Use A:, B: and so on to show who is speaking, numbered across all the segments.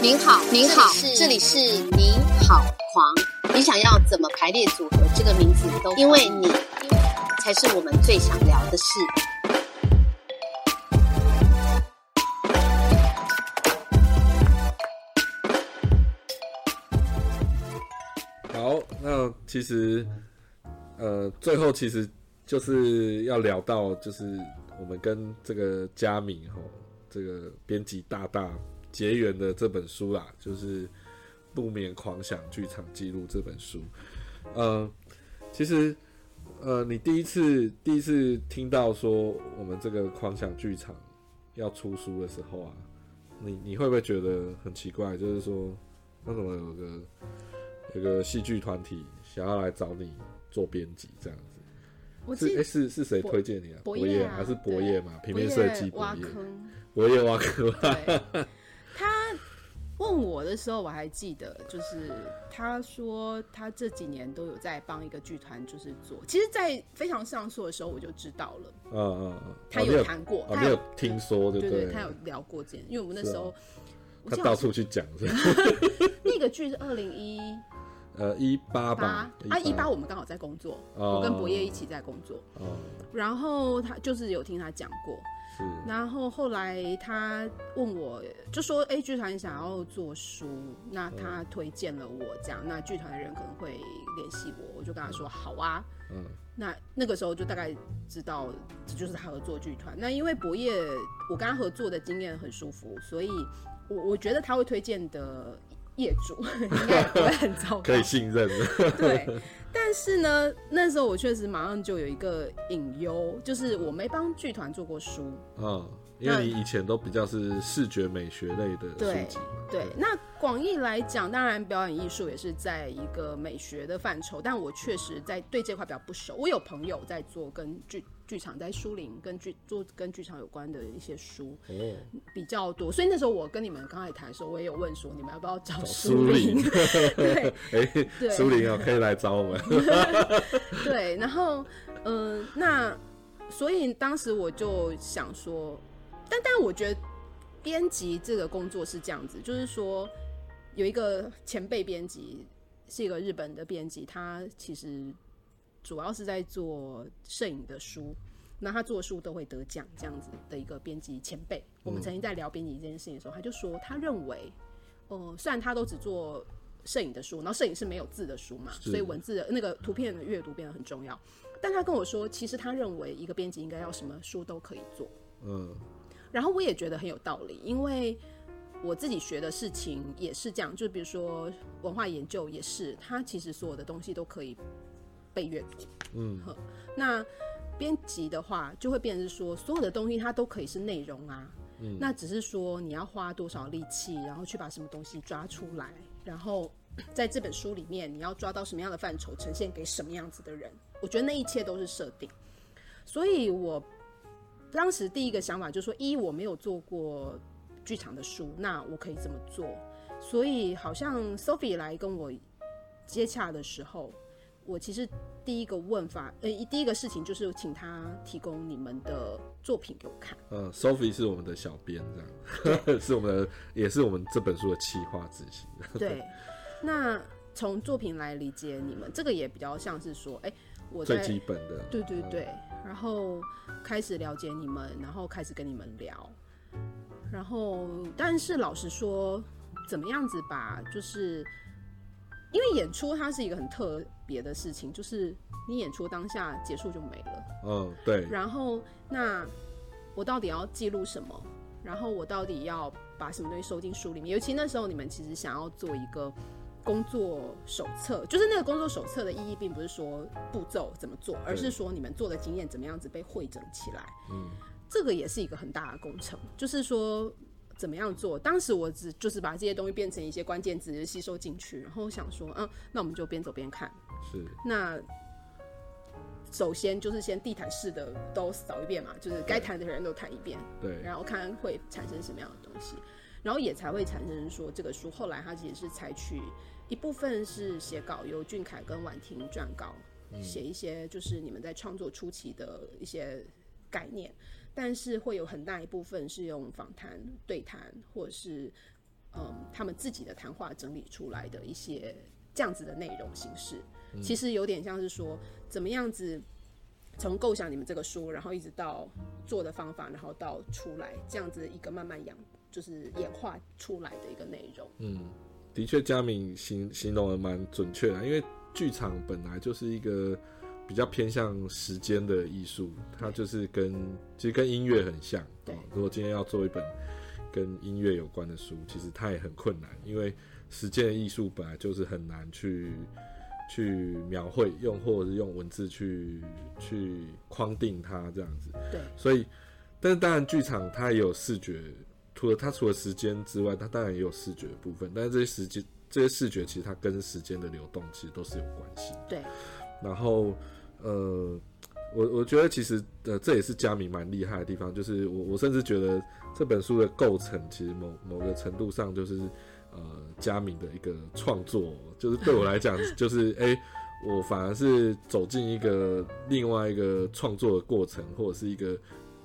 A: 您好，您好，这里是你好狂。你想要怎么排列组合这个名字都，因为你才是我们最想聊的事。
B: 好，那其实呃，最后其实就是要聊到，就是我们跟这个佳敏吼，这个编辑大大。结缘的这本书啦，就是《不眠狂想剧场记录》这本书。呃，其实，呃，你第一次第一次听到说我们这个狂想剧场要出书的时候啊，你你会不会觉得很奇怪？就是说，为什么有个有个戏剧团体想要来找你做编辑这样？是哎，是是谁推荐你啊？
C: 博业
B: 还是博业嘛？平面设计博
C: 业，
B: 博业挖坑。
C: 他问我的时候，我还记得，就是他说他这几年都有在帮一个剧团，就是做。其实，在非常上诉的时候，我就知道了。嗯嗯嗯，他有谈过，
B: 他有听说，对
C: 对？他有聊过这件，因为我们那时候
B: 他到处去讲。
C: 那个剧是二零一
B: 呃一八吧，
C: 啊一八我们刚好在工作，我跟博业一起在工作。哦，然后他就是有听他讲过。是然后后来他问我，就说：“哎，剧团想要做书，那他推荐了我，这样，那剧团的人可能会联系我。”我就跟他说：“好啊。”嗯，那那个时候就大概知道这就是他合作剧团。那因为博业，我跟他合作的经验很舒服，所以我我觉得他会推荐的业主 应该不会很糟糕，
B: 可以信任的。
C: 对。但是呢，那时候我确实马上就有一个隐忧，就是我没帮剧团做过书。
B: 嗯，因为你以前都比较是视觉美学类的书籍嘛。
C: 对，那广义来讲，当然表演艺术也是在一个美学的范畴，但我确实在对这块比较不熟。我有朋友在做跟剧。剧场在书林跟剧做跟剧场有关的一些书比较多，所以那时候我跟你们刚才谈的时候，我也有问说你们要不要找书林？对，
B: 哎，书林啊，可以来找我们。
C: 对，然后嗯，那所以当时我就想说，但但我觉得编辑这个工作是这样子，就是说有一个前辈编辑是一个日本的编辑，他其实。主要是在做摄影的书，那他做书都会得奖，这样子的一个编辑前辈。我们曾经在聊编辑这件事情的时候，他就说，他认为，呃，虽然他都只做摄影的书，然后摄影是没有字的书嘛，所以文字的那个图片的阅读变得很重要。但他跟我说，其实他认为一个编辑应该要什么书都可以做。嗯，然后我也觉得很有道理，因为我自己学的事情也是这样，就比如说文化研究也是，他其实所有的东西都可以。被阅读，嗯，呵那编辑的话就会变成说，所有的东西它都可以是内容啊，嗯，那只是说你要花多少力气，然后去把什么东西抓出来，然后 在这本书里面你要抓到什么样的范畴，呈现给什么样子的人，我觉得那一切都是设定。所以我当时第一个想法就是说，一我没有做过剧场的书，那我可以怎么做？所以好像 Sophie 来跟我接洽的时候。我其实第一个问法，呃，第一个事情就是请他提供你们的作品给我看。
B: 嗯，Sophie 是我们的小编，这样 是我们的，也是我们这本书的企划执行。
C: 对，那从作品来理解你们，这个也比较像是说，哎，我
B: 最基本的，
C: 对对对，然后开始了解你们，然后开始跟你们聊，然后但是老实说，怎么样子把就是。因为演出它是一个很特别的事情，就是你演出当下结束就没了。
B: 嗯，对。
C: 然后那我到底要记录什么？然后我到底要把什么东西收进书里面？尤其那时候你们其实想要做一个工作手册，就是那个工作手册的意义，并不是说步骤怎么做，而是说你们做的经验怎么样子被汇整起来。嗯，这个也是一个很大的工程，就是说。怎么样做？当时我只就是把这些东西变成一些关键词吸收进去，然后想说，嗯，那我们就边走边看。
B: 是。
C: 那首先就是先地毯式的都扫一遍嘛，就是该谈的人都谈一遍。
B: 对。
C: 然后看会产生什么样的东西，然后也才会产生说这个书后来它其实是采取一部分是写稿，由俊凯跟婉婷撰稿，写一些就是你们在创作初期的一些概念。但是会有很大一部分是用访谈、对谈，或者是嗯他们自己的谈话整理出来的一些这样子的内容形式。其实有点像是说，怎么样子从构想你们这个书，然后一直到做的方法，然后到出来这样子一个慢慢养，就是演化出来的一个内容。
B: 嗯，的确，佳敏形形容的蛮准确的，因为剧场本来就是一个比较偏向时间的艺术，它就是跟其实跟音乐很像。
C: 对
B: 哦如果今天要做一本跟音乐有关的书，其实它也很困难，因为时间的艺术本来就是很难去去描绘，用或者是用文字去去框定它这样子。
C: 对，
B: 所以，但是当然，剧场它也有视觉，除了它除了时间之外，它当然也有视觉的部分。但是这些时间、这些视觉，其实它跟时间的流动其实都是有关系。
C: 对，
B: 然后，呃，我我觉得其实呃，这也是佳明蛮厉害的地方，就是我我甚至觉得这本书的构成，其实某某个程度上就是呃佳明的一个创作，就是对我来讲，就是 哎、我反而是走进一个另外一个创作的过程，或者是一个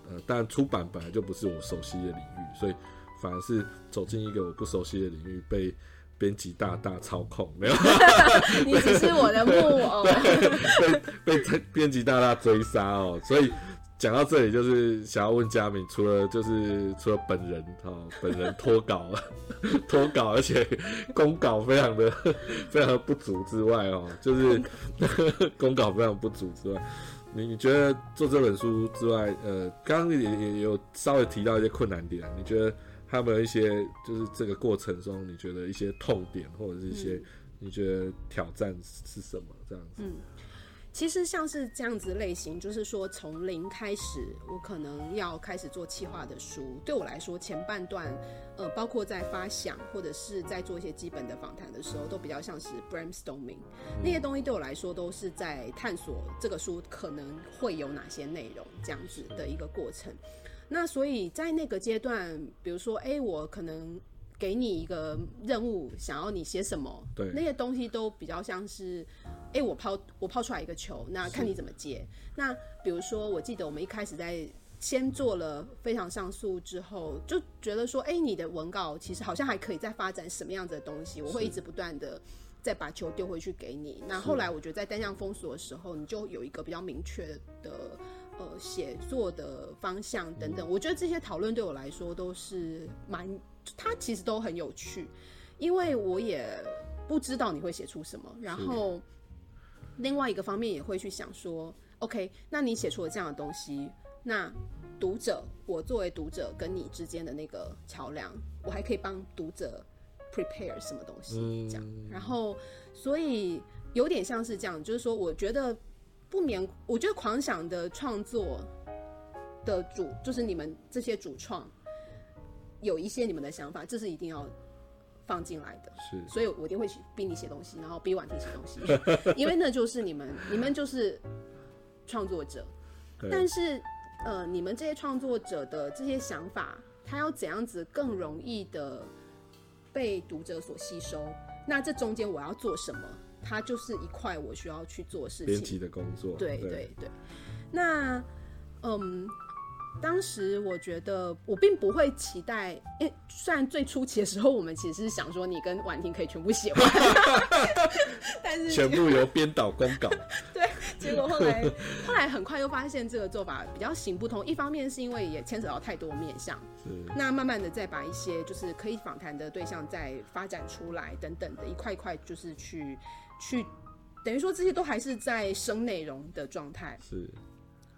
B: 呃，当然出版本来就不是我熟悉的领域，所以反而是走进一个我不熟悉的领域，被编辑大大操控，没有
C: 你只是我的木偶。
B: 被被编辑大大追杀哦，所以讲到这里，就是想要问佳敏，除了就是除了本人哦，本人脱稿 脱稿，而且公稿非常的非常的不足之外哦，就是公稿非常不足之外，你你觉得做这本书之外，呃，刚刚也也有稍微提到一些困难点，你觉得还有没有一些就是这个过程中你觉得一些痛点或者是一些你觉得挑战是什么这样子？
C: 嗯其实像是这样子类型，就是说从零开始，我可能要开始做企划的书。对我来说，前半段，呃，包括在发想或者是在做一些基本的访谈的时候，都比较像是 brainstorming。那些东西对我来说都是在探索这个书可能会有哪些内容这样子的一个过程。那所以在那个阶段，比如说，哎，我可能给你一个任务，想要你写什么，
B: 对
C: 那些东西都比较像是，哎，我抛我抛出来一个球，那看你怎么接。那比如说，我记得我们一开始在先做了非常上诉之后，就觉得说，哎，你的文稿其实好像还可以再发展什么样子的东西，我会一直不断的。再把球丢回去给你。那后来我觉得在单向封锁的时候，你就有一个比较明确的呃写作的方向等等。我觉得这些讨论对我来说都是蛮，它其实都很有趣，因为我也不知道你会写出什么，然后另外一个方面也会去想说，OK，那你写出了这样的东西，那读者，我作为读者跟你之间的那个桥梁，我还可以帮读者 prepare 什么东西，这样，然后所以有点像是这样，就是说，我觉得不免，我觉得狂想的创作的主，就是你们这些主创，有一些你们的想法，这是一定要放进来的。
B: 是
C: 所以我一定会去逼你写东西，然后逼婉婷写东西，因为那就是你们，你们就是创作者。但是，呃，你们这些创作者的这些想法，他要怎样子更容易的被读者所吸收？那这中间我要做什么？它就是一块我需要去做事情。
B: 编辑的工作，
C: 对对对。那嗯，当时我觉得我并不会期待，因为虽然最初期的时候，我们其实是想说你跟婉婷可以全部写完，但是
B: 全部由编导公稿，
C: 对，结果后来后来很快又发现这个做法比较行不通。一方面是因为也牵扯到太多面向，
B: 是
C: 那慢慢的再把一些就是可以访谈的对象再发展出来等等的一块一块，就是去去等于说这些都还是在生内容的状态。
B: 是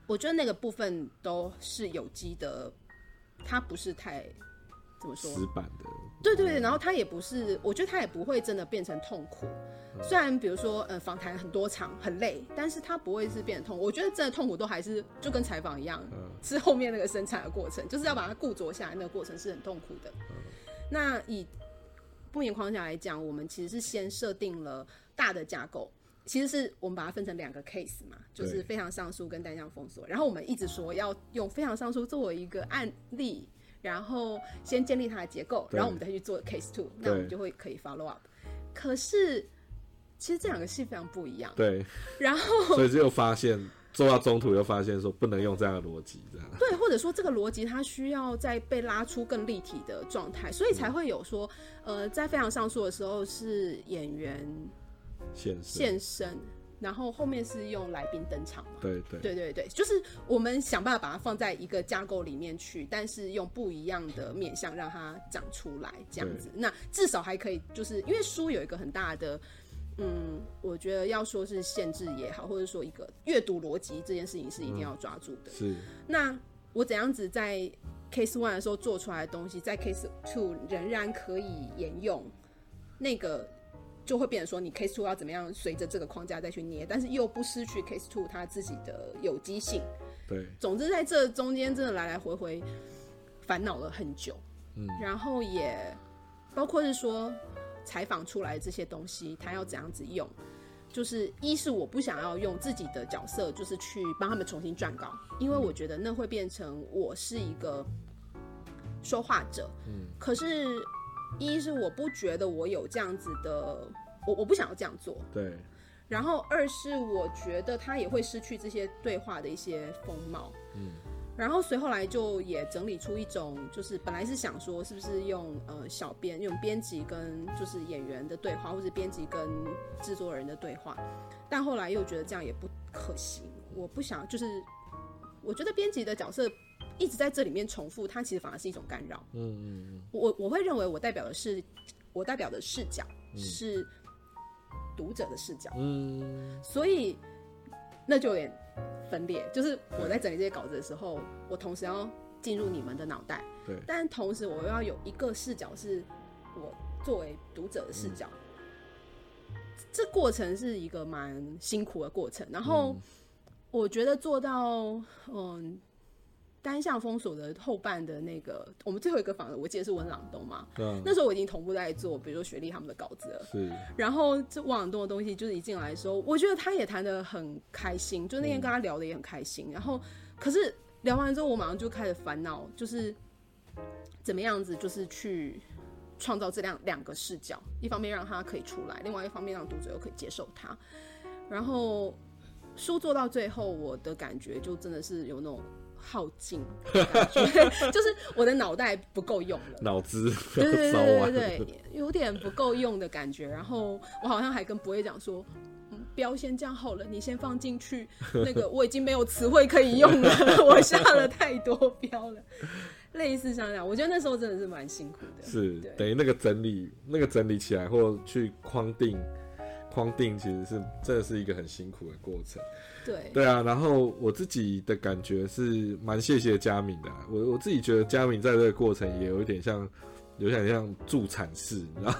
C: 我觉得那个部分都是有机的，它不是太怎么说？
B: 死板的，
C: 对对对，然后它也不是，我觉得它也不会真的变成痛苦。虽然比如说，呃，访谈很多场很累，但是它不会是变成痛苦。我觉得真的痛苦都还是就跟采访一样，是后面那个生产的过程，就是要把它固着下来，那个过程是很痛苦的。那以不眠框架来讲，我们其实是先设定了大的架构。其实是我们把它分成两个 case 嘛，就是非常上诉跟单向封锁。然后我们一直说要用非常上诉作为一个案例，然后先建立它的结构，然后我们再去做 case two，那我们就会可以 follow up。可是其实这两个戏非常不一样。
B: 对，
C: 然后
B: 所以就发现做到中途又发现说不能用这样的逻辑，这样
C: 对，或者说这个逻辑它需要再被拉出更立体的状态，所以才会有说，呃，在非常上诉的时候是演员
B: 现身，
C: 现身，然后后面是用来宾登场嘛。
B: 对对。
C: 对对对，就是我们想办法把它放在一个架构里面去，但是用不一样的面向让它长出来，这样子，那至少还可以，就是因为书有一个很大的，嗯，我觉得要说是限制也好，或者说一个阅读逻辑这件事情是一定要抓住的。
B: 是。
C: 那我怎样子在 case one 的时候做出来的东西，在 case two 仍然可以沿用，那个就会变成说，你 case two 要怎么样随着这个框架再去捏，但是又不失去 case two 它自己的有机性。
B: 对，
C: 总之在这中间真的来来回回烦恼了很久，嗯，然后也包括是说采访出来这些东西，他要怎样子用。就是一是我不想要用自己的角色，就是去帮他们重新撰稿，因为我觉得那会变成我是一个说话者。嗯，可是，一是我不觉得我有这样子的，我我不想要这样做。
B: 对。
C: 然后二是我觉得他也会失去这些对话的一些风貌。嗯。然后随后来就也整理出一种，就是本来是想说是不是用呃小编用编辑跟就是演员的对话，或者编辑跟制作人的对话，但后来又觉得这样也不可行。我不想就是我觉得编辑的角色一直在这里面重复，它其实反而是一种干扰。嗯嗯嗯。我我会认为我代表的是我代表的视角是读者的视角。嗯。所以那就有点。分裂就是我在整理这些稿子的时候，我同时要进入你们的脑袋，
B: 对，
C: 但同时我又要有一个视角是我作为读者的视角，这过程是一个蛮辛苦的过程。然后我觉得做到嗯。单向封锁的后半的那个，我们最后一个访我记得是温朗东嘛。嗯。那时候我已经同步在做，比如说雪莉他们的稿子了。
B: 是。
C: 然后这温朗东的东西，就是一进来的时候，我觉得他也谈的很开心，就那天跟他聊的也很开心。然后，可是聊完之后，我马上就开始烦恼，就是怎么样子，就是去创造这两两个视角，一方面让他可以出来，另外一方面让读者又可以接受他。然后书做到最后，我的感觉就真的是有那种。耗尽，就是我的脑袋不够用了，
B: 脑子
C: 对对对对对，有点不够用的感觉。然后我好像还跟不会讲说，嗯，标先这样好了，你先放进去。那个我已经没有词汇可以用了，我下了太多标了。类似像这样，我觉得那时候真的是蛮辛苦的。
B: 是等于那个整理，那个整理起来或去框定。框定其实是真的是一个很辛苦的过程，
C: 对
B: 对啊。然后我自己的感觉是蛮谢谢佳敏的，我我自己觉得佳敏在这个过程也有一点像，有点像助产士，你知道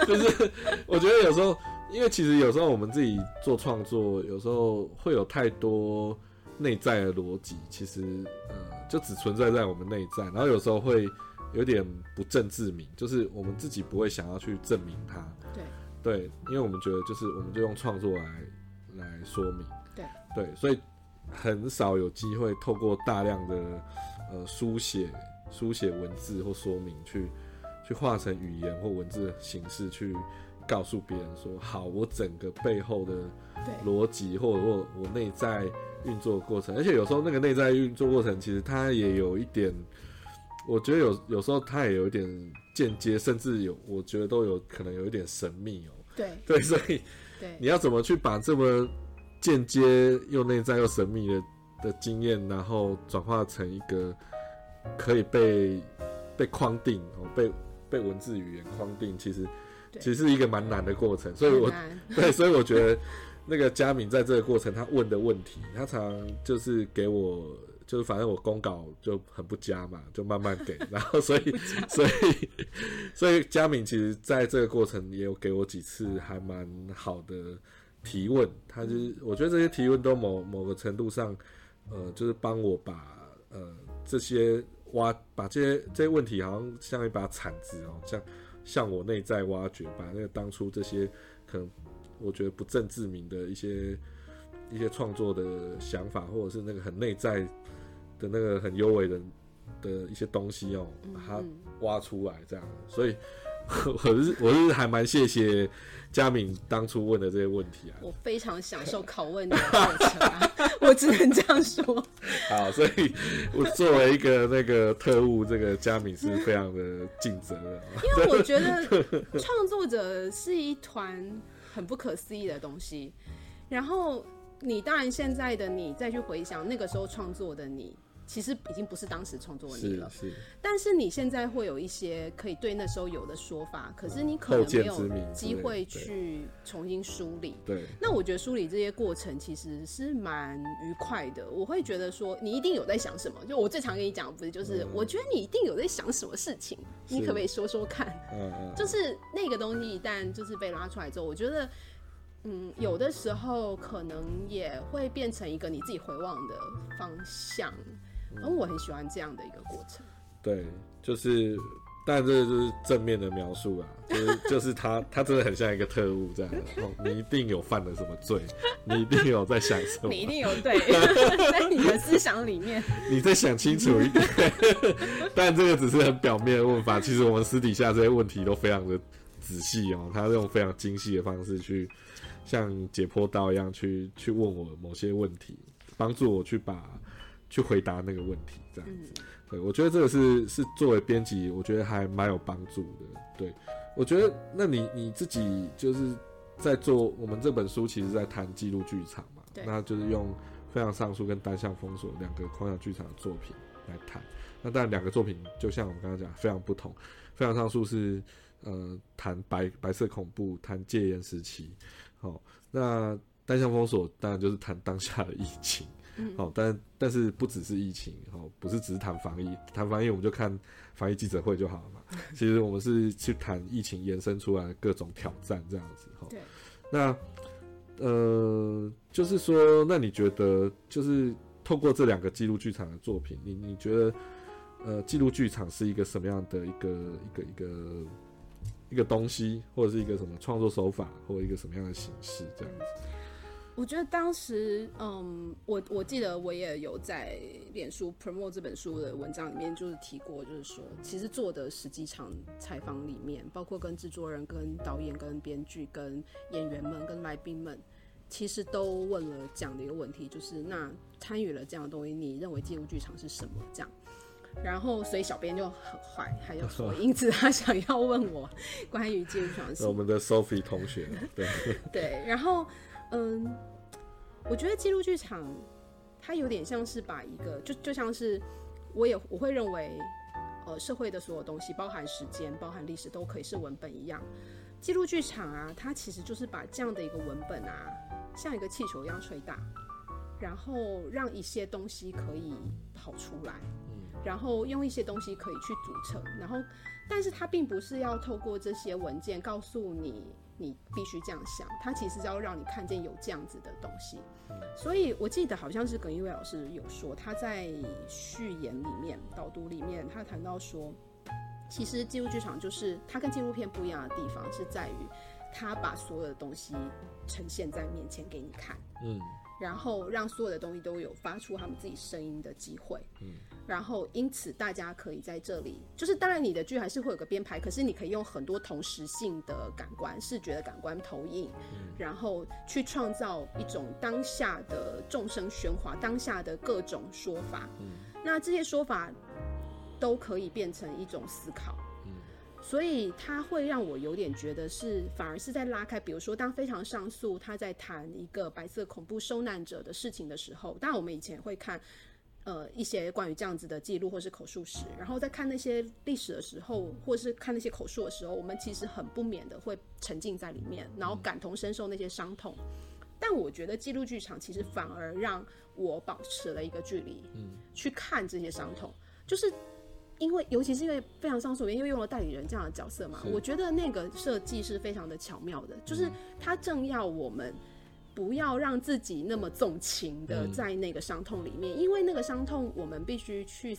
B: 就是我觉得有时候，因为其实有时候我们自己做创作，有时候会有太多内在的逻辑，其实呃就只存在在我们内在，然后有时候会有点不正自明，就是我们自己不会想要去证明它。
C: 对。
B: 对，因为我们觉得就是，我们就用创作来来说明。
C: 对
B: 对，所以很少有机会透过大量的呃书写、书写文字或说明，去去化成语言或文字的形式，去告诉别人说，好，我整个背后的逻辑，或者我我内在运作过程。而且有时候那个内在运作过程，其实它也有一点，我觉得有有时候它也有一点。间接甚至有，我觉得都有可能有一点神秘哦。
C: 对
B: 对，所以你要怎么去把这么间接又内在又神秘的的经验，然后转化成一个可以被被框定哦，被被文字语言框定，其实其实是一个蛮难的过程。所以我对，所以我觉得那个佳敏在这个过程，他问的问题，他常就是给我。就是反正我公稿就很不佳嘛，就慢慢给，然后所以 所以所以佳敏其实在这个过程也有给我几次还蛮好的提问，他就是我觉得这些提问都某某个程度上，呃，就是帮我把呃这些挖把这些这些问题好像像一把铲子哦，像向我内在挖掘，把那个当初这些可能我觉得不正自明的一些一些创作的想法，或者是那个很内在。的那个很优美的的一些东西哦，把它挖出来这样，所以 我是我是还蛮谢谢佳敏当初问的这些问题啊。
C: 我非常享受拷问的过程、啊，我只能这样说。
B: 好，所以我作为一个那个特务，这个佳敏是非常的尽责的。
C: 因为我觉得创作者是一团很不可思议的东西，然后你当然现在的你再去回想那个时候创作的你。其实已经不是当时创作的你了，
B: 是是。
C: 但是你现在会有一些可以对那时候有的说法，可是你可能没有机会去重新梳理。
B: 对。
C: 那我觉得梳理这些过程其实是蛮愉快的。我会觉得说，你一定有在想什么。就我最常跟你讲，不是就是，我觉得你一定有在想什么事情，你可不可以说说看？嗯嗯。就是那个东西一旦就是被拉出来之后，我觉得，嗯，有的时候可能也会变成一个你自己回望的方向。然后我很喜欢这样的一个过程。
B: 对，就是，但这就是正面的描述啊，就是就是他他真的很像一个特务这样。你一定有犯了什么罪，你一定有在想什么，
C: 你一定有对，在你的思想里面，
B: 你再想清楚一点。但这个只是很表面的问法，其实我们私底下这些问题都非常的仔细哦。他用非常精细的方式去像解剖刀一样去去问我某些问题，帮助我去把。去回答那个问题，这样子，对我觉得这个是是作为编辑，我觉得还蛮有帮助的。对我觉得，那你你自己就是在做我们这本书，其实在谈记录剧场嘛，那就是用非常上诉跟单向封锁两个框架剧场的作品来谈。那当然，两个作品就像我们刚刚讲，非常不同。非常上诉是呃谈白白色恐怖，谈戒严时期，好，那单向封锁当然就是谈当下的疫情。好，但但是不只是疫情，哦，不是只是谈防疫，谈防疫我们就看防疫记者会就好了嘛。其实我们是去谈疫情延伸出来各种挑战，这样子。
C: 对。
B: 那呃，就是说，那你觉得，就是透过这两个记录剧场的作品，你你觉得，呃，记录剧场是一个什么样的一个一个一个一个东西，或者是一个什么创作手法，或者一个什么样的形式，这样子？
C: 我觉得当时，嗯，我我记得我也有在脸书 promote 这本书的文章里面，就是提过，就是说，其实做的十几场采访里面，包括跟制作人、跟导演、跟编剧、跟演员们、跟来宾们，其实都问了这样的一个问题，就是那参与了这样的东西，你认为记录剧场是什么？这样，然后所以小编就很坏，还有说，因此他想要问我 关于记录剧场，
B: 我们的 Sophie 同学，对
C: 对，然后。嗯，我觉得记录剧场，它有点像是把一个，就就像是，我也我会认为，呃，社会的所有东西，包含时间、包含历史，都可以是文本一样。记录剧场啊，它其实就是把这样的一个文本啊，像一个气球一样吹大，然后让一些东西可以跑出来，然后用一些东西可以去组成，然后，但是它并不是要透过这些文件告诉你。你必须这样想，他其实是要让你看见有这样子的东西。所以我记得好像是耿一伟老师有说，他在序言里面、导读里面，他谈到说，其实纪录剧场就是它跟纪录片不一样的地方，是在于他把所有的东西呈现在面前给你看，嗯，然后让所有的东西都有发出他们自己声音的机会，嗯。然后，因此大家可以在这里，就是当然你的剧还是会有个编排，可是你可以用很多同时性的感官、视觉的感官投影，然后去创造一种当下的众生喧哗、当下的各种说法。那这些说法都可以变成一种思考。所以它会让我有点觉得是反而是在拉开，比如说当非常上诉他在谈一个白色恐怖受难者的事情的时候，当然我们以前会看。呃，一些关于这样子的记录或是口述史，然后在看那些历史的时候，或是看那些口述的时候，我们其实很不免的会沉浸在里面，然后感同身受那些伤痛。但我觉得记录剧场其实反而让我保持了一个距离，嗯，去看这些伤痛，就是因为尤其是因为非常上诉，因为用了代理人这样的角色嘛，我觉得那个设计是非常的巧妙的，就是他正要我们。不要让自己那么纵情的在那个伤痛里面，因为那个伤痛，我们必须去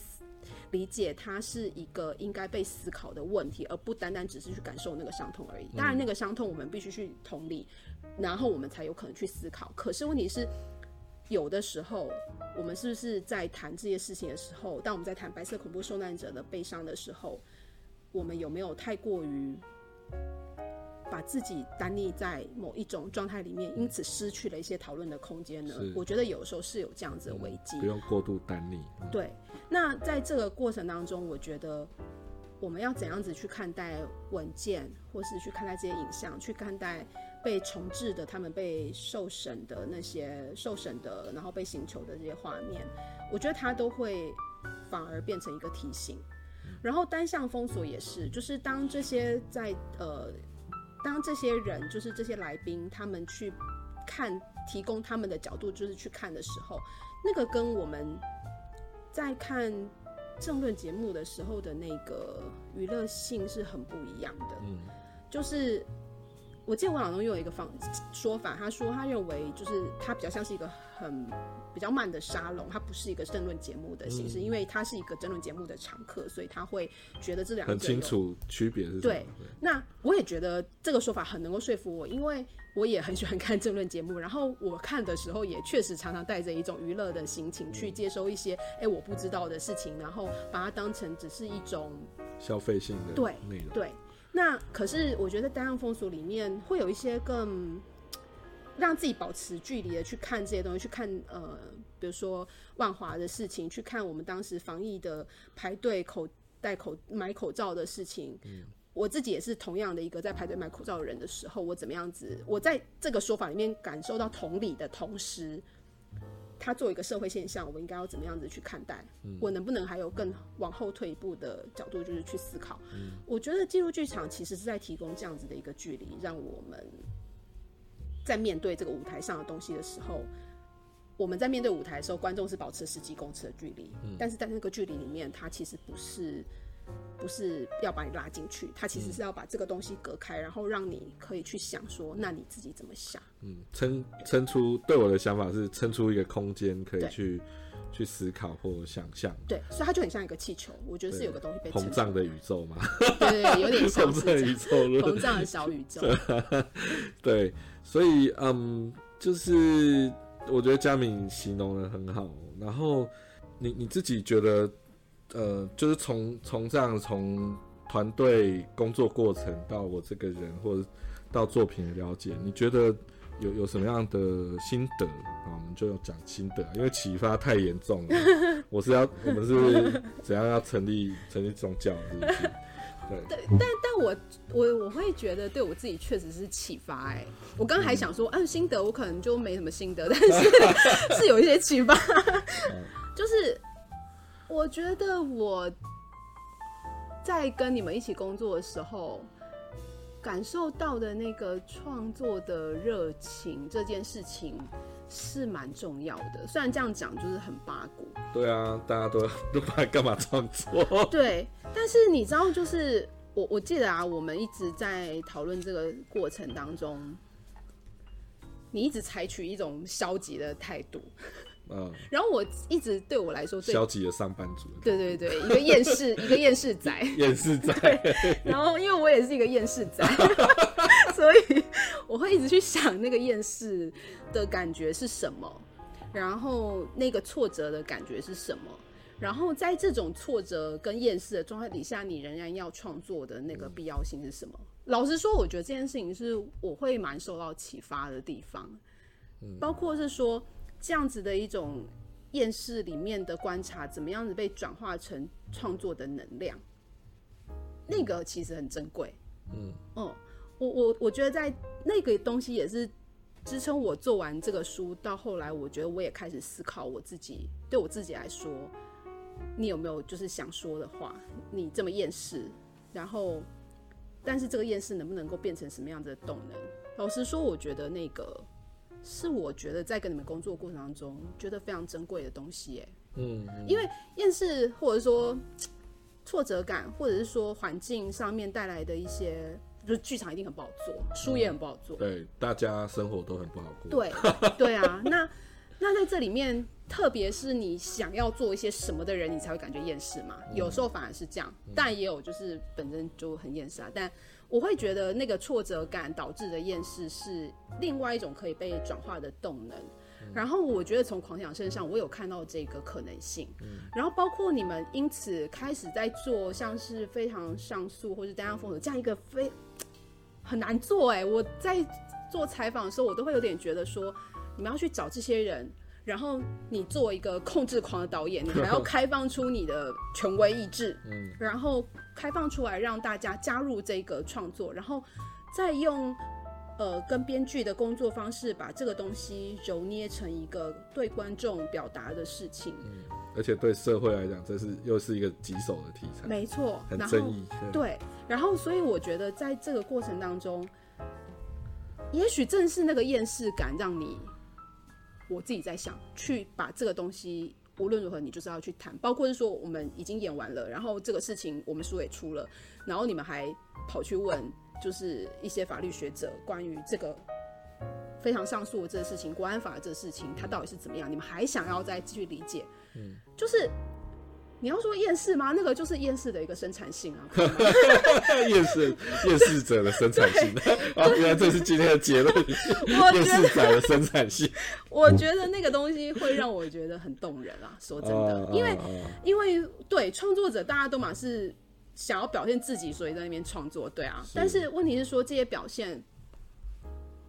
C: 理解它是一个应该被思考的问题，而不单单只是去感受那个伤痛而已。当然，那个伤痛我们必须去同理，然后我们才有可能去思考。可是问题是，有的时候我们是不是在谈这些事情的时候，当我们在谈白色恐怖受难者的悲伤的时候，我们有没有太过于把自己单立在某一种状态里面，因此失去了一些讨论的空间呢？我觉得有时候是有这样子的危机。
B: 不用过度单立。
C: 对，那在这个过程当中，我觉得我们要怎样子去看待文件，或是去看待这些影像，去看待被重置的、他们被受审的那些受审的，然后被刑求的这些画面，我觉得它都会反而变成一个提醒。然后单向封锁也是，就是当这些在呃，当这些人就是这些来宾他们去看提供他们的角度，就是去看的时候，那个跟我们在看政论节目的时候的那个娱乐性是很不一样的。
B: 嗯，
C: 就是我记得我老东有一个方说法，他说他认为就是他比较像是一个很比较慢的沙龙，它不是一个争论节目的形式，因为他是一个争论节目的常客，所以他会觉得这两个很
B: 清楚区别是什么。
C: 对那我也觉得这个说法很能够说服我，因为我也很喜欢看政论节目，然后我看的时候也确实常常带着一种娱乐的心情去接收一些哎、诶我不知道的事情，然后把它当成只是一种
B: 消费性的
C: 对
B: 内容。
C: 对。那可是我觉得单向风俗里面会有一些更 让自己保持距离的去看这些东西，去看呃，比如说万华的事情，去看我们当时防疫的排队口戴口买口罩的事情。我自己也是同样的一个在排队买口罩的人的时候，我怎么样子？我在这个说法里面感受到同理的同时，它作为一个社会现象，我应该要怎么样子去看待？我能不能还有更往后退一步的角度，就是去思考？我觉得进入剧场其实是在提供这样子的一个距离，让我们在面对这个舞台上的东西的时候，我们在面对舞台的时候，观众是保持十几公尺的距离，但是在那个距离里面，它其实不是不是要把你拉进去，它其实是要把这个东西隔开，然后让你可以去想说，那你自己怎么想？
B: 嗯，撑撑出对我的想法是撑出一个空间，可以去去思考或想象。
C: 对，所以它就很像一个气球，我觉得是有个东西被
B: 膨胀的宇宙嘛，
C: 对对对，有点 像
B: 膨胀宇宙论
C: 膨胀的小宇宙。
B: 对，所以嗯，就是我觉得佳敏形容的很好。然后你你自己觉得，呃，就是从从这样从团队工作过程到我这个人，或者到作品的了解，你觉得有有什么样的心得啊？我们就讲心得，因为启发太严重了。我是要我们是怎样要成立成立宗教，是不是？对，
C: 对，但但我我我会觉得对我自己确实是启发哎、我刚还想说，啊、心得我可能就没什么心得，但是 是有一些启发，就是我觉得我在跟你们一起工作的时候，感受到的那个创作的热情这件事情是蛮重要的。虽然这样讲就是很八股，
B: 对啊，大家都都不然干嘛创作？
C: 对，但是你知道，就是我我记得啊，我们一直在讨论这个过程当中，你一直采取一种消极的态度，
B: 嗯，
C: 然后我一直对我来说最
B: 消极的上班族，
C: 对对对，一个厌世，一个厌世仔。
B: 厌世仔
C: 然后因为我也是一个厌世仔，所以我会一直去想那个厌世的感觉是什么，然后那个挫折的感觉是什么。然后在这种挫折跟厌世的状态底下，你仍然要创作的那个必要性是什么？老实说，我觉得这件事情是我会蛮受到启发的地方，包括是说这样子的一种厌世里面的观察，怎么样子被转化成创作的能量。那个其实很珍贵。
B: 嗯
C: 嗯，我我我觉得在那个东西也是支撑我做完这个书，到后来我觉得我也开始思考我自己，对我自己来说，你有没有就是想说的话？你这么厌世，然后，但是这个厌世能不能够变成什么样子的动能？老实说，我觉得那个是我觉得在跟你们工作过程当中觉得非常珍贵的东西耶。
B: 嗯，
C: 因为厌世或者说 挫折感，或者是说环境上面带来的一些，就是剧场一定很不好做，书也很不好做。
B: 对，大家生活都很不好过。
C: 对对啊，那那在这里面，特别是你想要做一些什么的人，你才会感觉厌世嘛。有时候反而是这样，但也有就是本身就很厌世啊。但我会觉得那个挫折感导致的厌世是另外一种可以被转化的动能。然后我觉得从狂想身上，我有看到这个可能性。然后包括你们因此开始在做像是非常上诉或是单向封锁这样一个非很难做哎、我在做采访的时候，我都会有点觉得说，你们要去找这些人，然后你做一个控制狂的导演，你还要 开放出你的权威意志，
B: 嗯，
C: 然后开放出来让大家加入这个创作，然后再用呃跟编剧的工作方式把这个东西揉捏成一个对观众表达的事情。
B: 而且对社会来讲，这是又是一个棘手的题材，
C: 没错，
B: 很争议。
C: 对，然后所以我觉得在这个过程当中，也许正是那个厌世感让你，我自己在想，去把这个东西无论如何你就是要去谈，包括是说我们已经演完了，然后这个事情我们书也出了，然后你们还跑去问，就是一些法律学者关于这个。非常上诉的这个事情，国安法的这个事情，它到底是怎么样？你们还想要再继续理解？嗯，就是你要说厌世吗？那个就是厌世的一个生产性啊。
B: 厌世厌世者的生产性啊，原来这是今天的结论。
C: 我
B: 厌世者的生产性，
C: 我觉得那个东西会让我觉得很动人啊。说真的，
B: 啊
C: 因为
B: 啊啊
C: 因为对创作者，大家都嘛是想要表现自己，所以在那边创作，对啊。但是问题是说这些表现。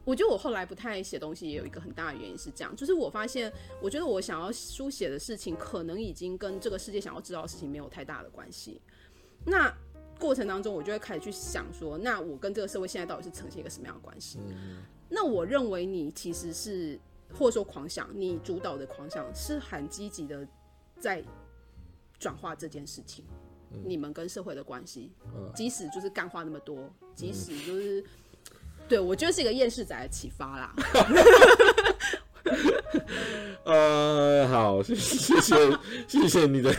C: 我觉得我后来不太写东西，也有一个很大的原因是这样，就是我发现，我觉得我想要书写的事情，可能已经跟这个世界想要知道的事情没有太大的关系。那过程当中，我就会开始去想说，那我跟这个社会现在到底是呈现一个什么样的关系？那我认为你其实是，或者说狂想，你主导的狂想是很积极的在转化这件事情，你们跟社会的关系，
B: 嗯
C: 即使就是干话那么多，即使就是。对，我觉得是一个厌世仔的启发啦。
B: 呃，好，谢谢谢谢谢你的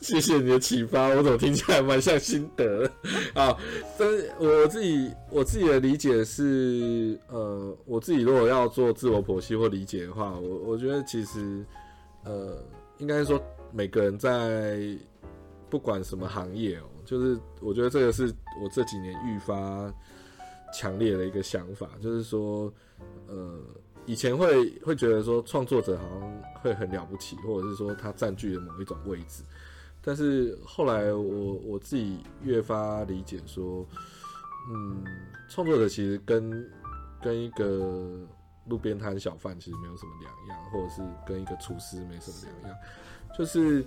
B: 谢谢你的启发，我怎么听起来蛮像心得啊？但是我自己我自己的理解是，呃，我自己如果要做自我剖析或理解的话，我我觉得其实呃，应该说每个人在不管什么行业哦，就是我觉得这个是我这几年愈发强烈的一个想法，就是说，呃。以前会会觉得说创作者好像会很了不起，或者是说他占据了某一种位置，但是后来我我自己越发理解说，嗯，创作者其实跟跟一个路边摊小贩其实没有什么两样，或者是跟一个厨师没什么两样，就是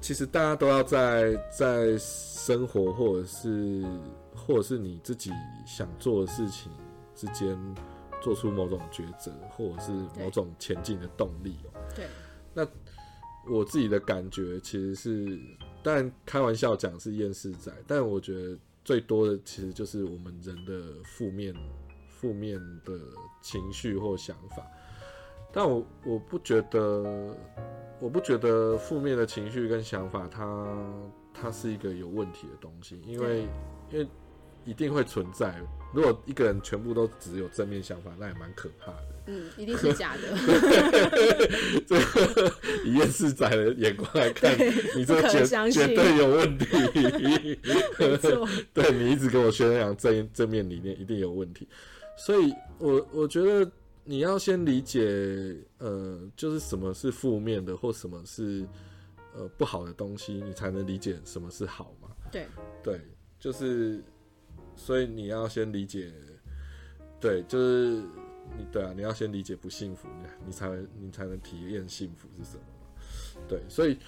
B: 其实大家都要在在生活或者是或者是你自己想做的事情之间。做出某种抉择，或者是某种前进的动力哦。
C: 对，
B: 那我自己的感觉其实是，当然开玩笑讲是厌世仔，但我觉得最多的其实就是我们人的负面、负面的情绪或想法。但我我不觉得，我不觉得负面的情绪跟想法它，它是一个有问题的东西，因为因为一定会存在。如果一个人全部都只有正面想法，那也蛮可怕的。
C: 嗯，一定是假的。
B: 这个以厌世仔的眼光来看，你这绝绝对有问题。对 你一直跟我宣扬正正面理念，一定有问题。所以我我觉得你要先理解，呃，就是什么是负面的，或什么是呃不好的东西，你才能理解什么是好嘛。
C: 对，
B: 对，就是，所以你要先理解，对，就是你对啊，你要先理解不幸福，你你才能你才能体验幸福是什么。对，所以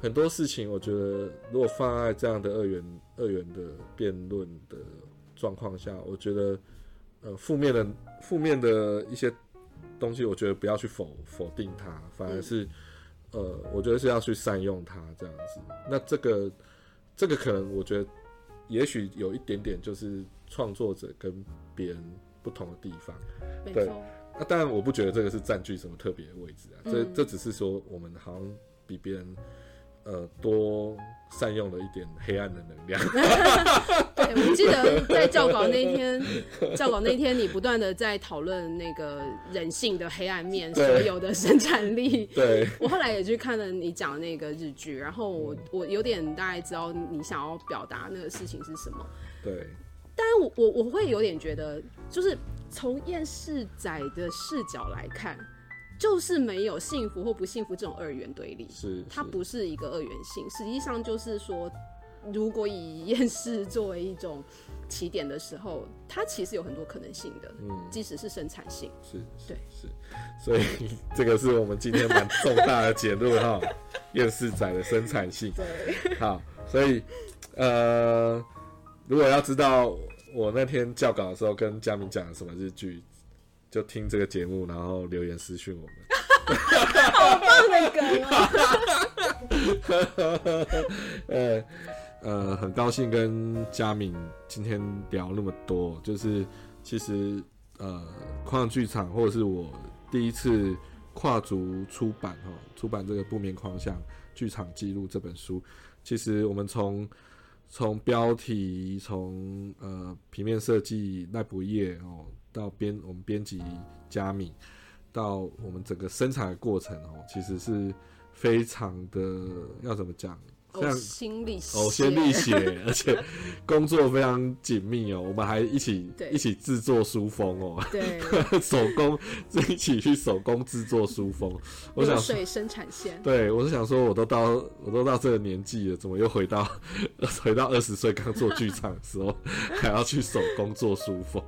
B: 很多事情，我觉得如果放在这样的二元二元的辩论的状况下，我觉得呃负面的负面的一些东西，我觉得不要去否否定它，反而是、呃，我觉得是要去善用它这样子。那这个这个可能我觉得也许有一点点就是创作者跟别人不同的地方。对。那当然，我不觉得这个是占据什么特别的位置啊，这
C: 嗯。
B: 这只是说我们好像比别人呃多善用了一点黑暗的能量。
C: 对，我记得在教稿那一天，教稿那一天，你不断的在讨论那个人性的黑暗面，所有的生产力。
B: 对，
C: 我后来也去看了你讲的那个日剧，然后我我有点大概知道你想要表达那个事情是什么。
B: 对，
C: 但我我我会有点觉得，就是从厌世仔的视角来看，就是没有幸福或不幸福这种二元对立，
B: 是，是
C: 它不是一个二元性，实际上就是说，如果以 厌世作为一种起点的时候，它其实有很多可能性的，
B: 嗯，
C: 即使是生产性。
B: 是，是
C: 对
B: 是，所以这个是我们今天蛮重大的结论哈，厌世仔的生产性。
C: 对，
B: 好，所以呃，如果要知道我那天教稿的时候跟佳明讲了什么日剧，就听这个节目，然后留言私讯我们。
C: 好棒的梗哦！
B: 呃 呃，很高兴跟佳敏今天聊那么多，就是其实呃，矿场剧场或者是我第一次跨足出版哈，出版这个不眠狂想剧场记录这本书，其实我们从从标题，从呃平面设计赖不夜哦，到编我们编辑加密，到我们整个生产的过程哦，其实是非常的要怎么讲？非常
C: 呕心力血，
B: 呕心沥血，而且工作非常紧密哦。我们还一起
C: 对
B: 一起制作书封哦，
C: 对，
B: 手工一起去手工制作书封。我想说，
C: 流水生产线。
B: 对我是想说，我都到我都到这个年纪了，怎么又回到 回到二十岁刚做剧场的时候，还要去手工做书封？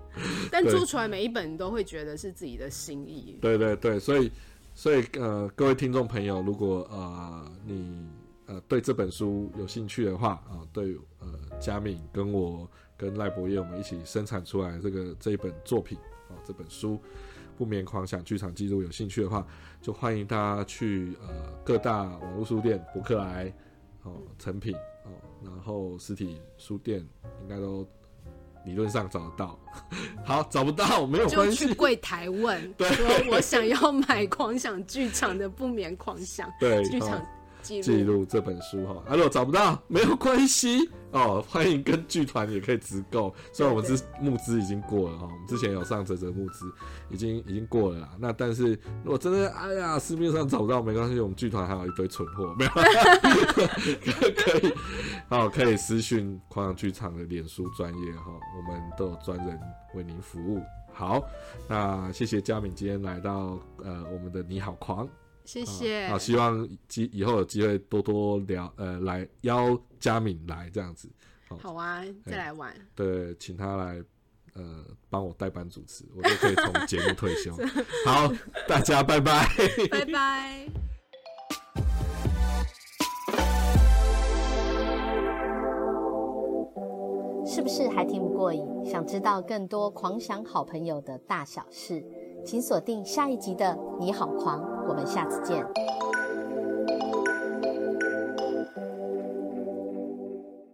C: 但做出来每一本都会觉得是自己的心意。
B: 对对对，所以所以呃，各位听众朋友，如果呃你呃对这本书有兴趣的话啊、对呃佳敏跟我跟赖博业我们一起生产出来这个这一本作品啊、这本书《不眠狂想剧场记录》有兴趣的话，就欢迎大家去呃各大网络书店、博客来哦、成品哦，然后实体书店应该都理论上找得到。好，找不到没有
C: 就
B: 关系，
C: 去柜台问，说我想要买狂想剧场的不眠狂想
B: 对，
C: 剧场
B: 哦
C: 记录。
B: 这本书哈。啊，如果找不到没有关系哦，欢迎跟剧团也可以直购。虽然我们是募资已经过了哈，我们之前有上泽泽募资，已经已经过了啦。那但是如果真的哎呀市面上找不到没关系，我们剧团还有一堆存货，没有 可以哦，可以私讯狂想剧场的脸书专业哈，我们都有专人为您服务。好，那谢谢佳敏今天来到呃我们的你好狂。
C: 谢谢。
B: 好，希望机以后有机会多多聊，呃，来邀佳敏来这样子，
C: 好啊，再来玩。
B: 对，请他来，呃，帮我代班主持，我就可以从节目退休。好，大家拜拜。
C: 拜拜。
A: 是不是还听不过瘾？想知道更多狂想好朋友的大小事，请锁定下一集的《你好狂》，我们下次见。